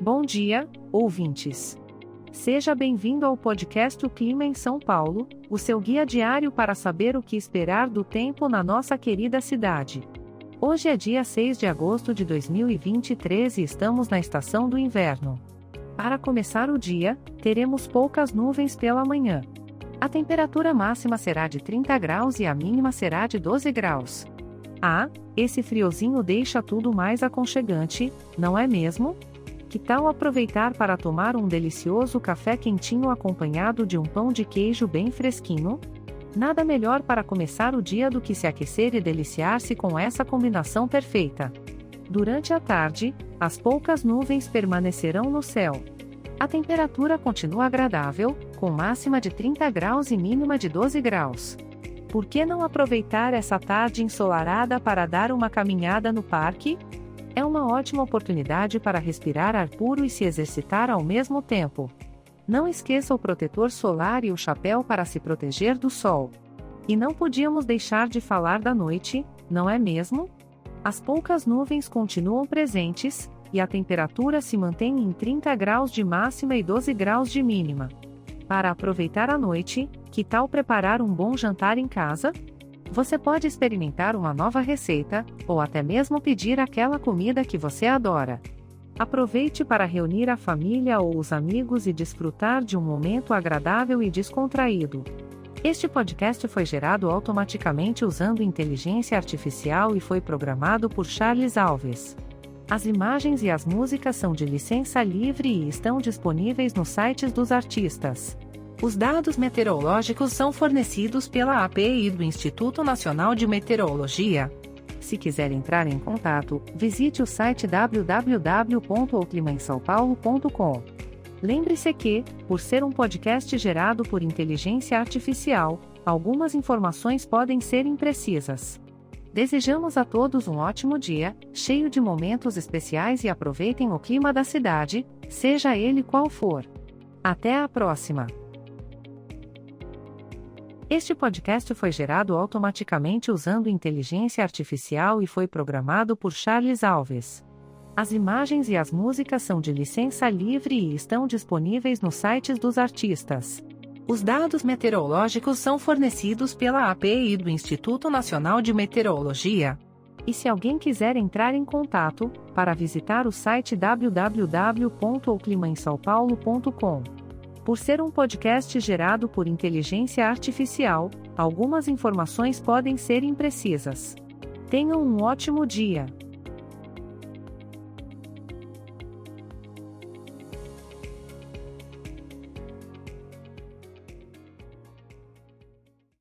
Bom dia, ouvintes. Seja bem-vindo ao podcast O Clima em São Paulo, o seu guia diário para saber o que esperar do tempo na nossa querida cidade. Hoje é dia 6 de agosto de 2023 e estamos na estação do inverno. Para começar o dia, teremos poucas nuvens pela manhã. A temperatura máxima será de 30 graus e a mínima será de 12 graus. Ah, esse friozinho deixa tudo mais aconchegante, não é mesmo? Que tal aproveitar para tomar um delicioso café quentinho acompanhado de um pão de queijo bem fresquinho? Nada melhor para começar o dia do que se aquecer e deliciar-se com essa combinação perfeita. Durante a tarde, as poucas nuvens permanecerão no céu. A temperatura continua agradável, com máxima de 30 graus e mínima de 12 graus. Por que não aproveitar essa tarde ensolarada para dar uma caminhada no parque? É uma ótima oportunidade para respirar ar puro e se exercitar ao mesmo tempo. Não esqueça o protetor solar e o chapéu para se proteger do sol. E não podíamos deixar de falar da noite, não é mesmo? As poucas nuvens continuam presentes, e a temperatura se mantém em 30 graus de máxima e 12 graus de mínima. Para aproveitar a noite, que tal preparar um bom jantar em casa? Você pode experimentar uma nova receita, ou até mesmo pedir aquela comida que você adora. Aproveite para reunir a família ou os amigos e desfrutar de um momento agradável e descontraído. Este podcast foi gerado automaticamente usando inteligência artificial e foi programado por Charles Alves. As imagens e as músicas são de licença livre e estão disponíveis nos sites dos artistas. Os dados meteorológicos são fornecidos pela API do Instituto Nacional de Meteorologia. Se quiser entrar em contato, visite o site www.oclimaemsaopaulo.com. Lembre-se que, por ser um podcast gerado por inteligência artificial, algumas informações podem ser imprecisas. Desejamos a todos um ótimo dia, cheio de momentos especiais e aproveitem o clima da cidade, seja ele qual for. Até a próxima! Este podcast foi gerado automaticamente usando inteligência artificial e foi programado por Charles Alves. As imagens e as músicas são de licença livre e estão disponíveis nos sites dos artistas. Os dados meteorológicos são fornecidos pela API do Instituto Nacional de Meteorologia. E se alguém quiser entrar em contato, para visitar o site www.oclimaemsaopaulo.com por ser um podcast gerado por inteligência artificial, algumas informações podem ser imprecisas. Tenham um ótimo dia!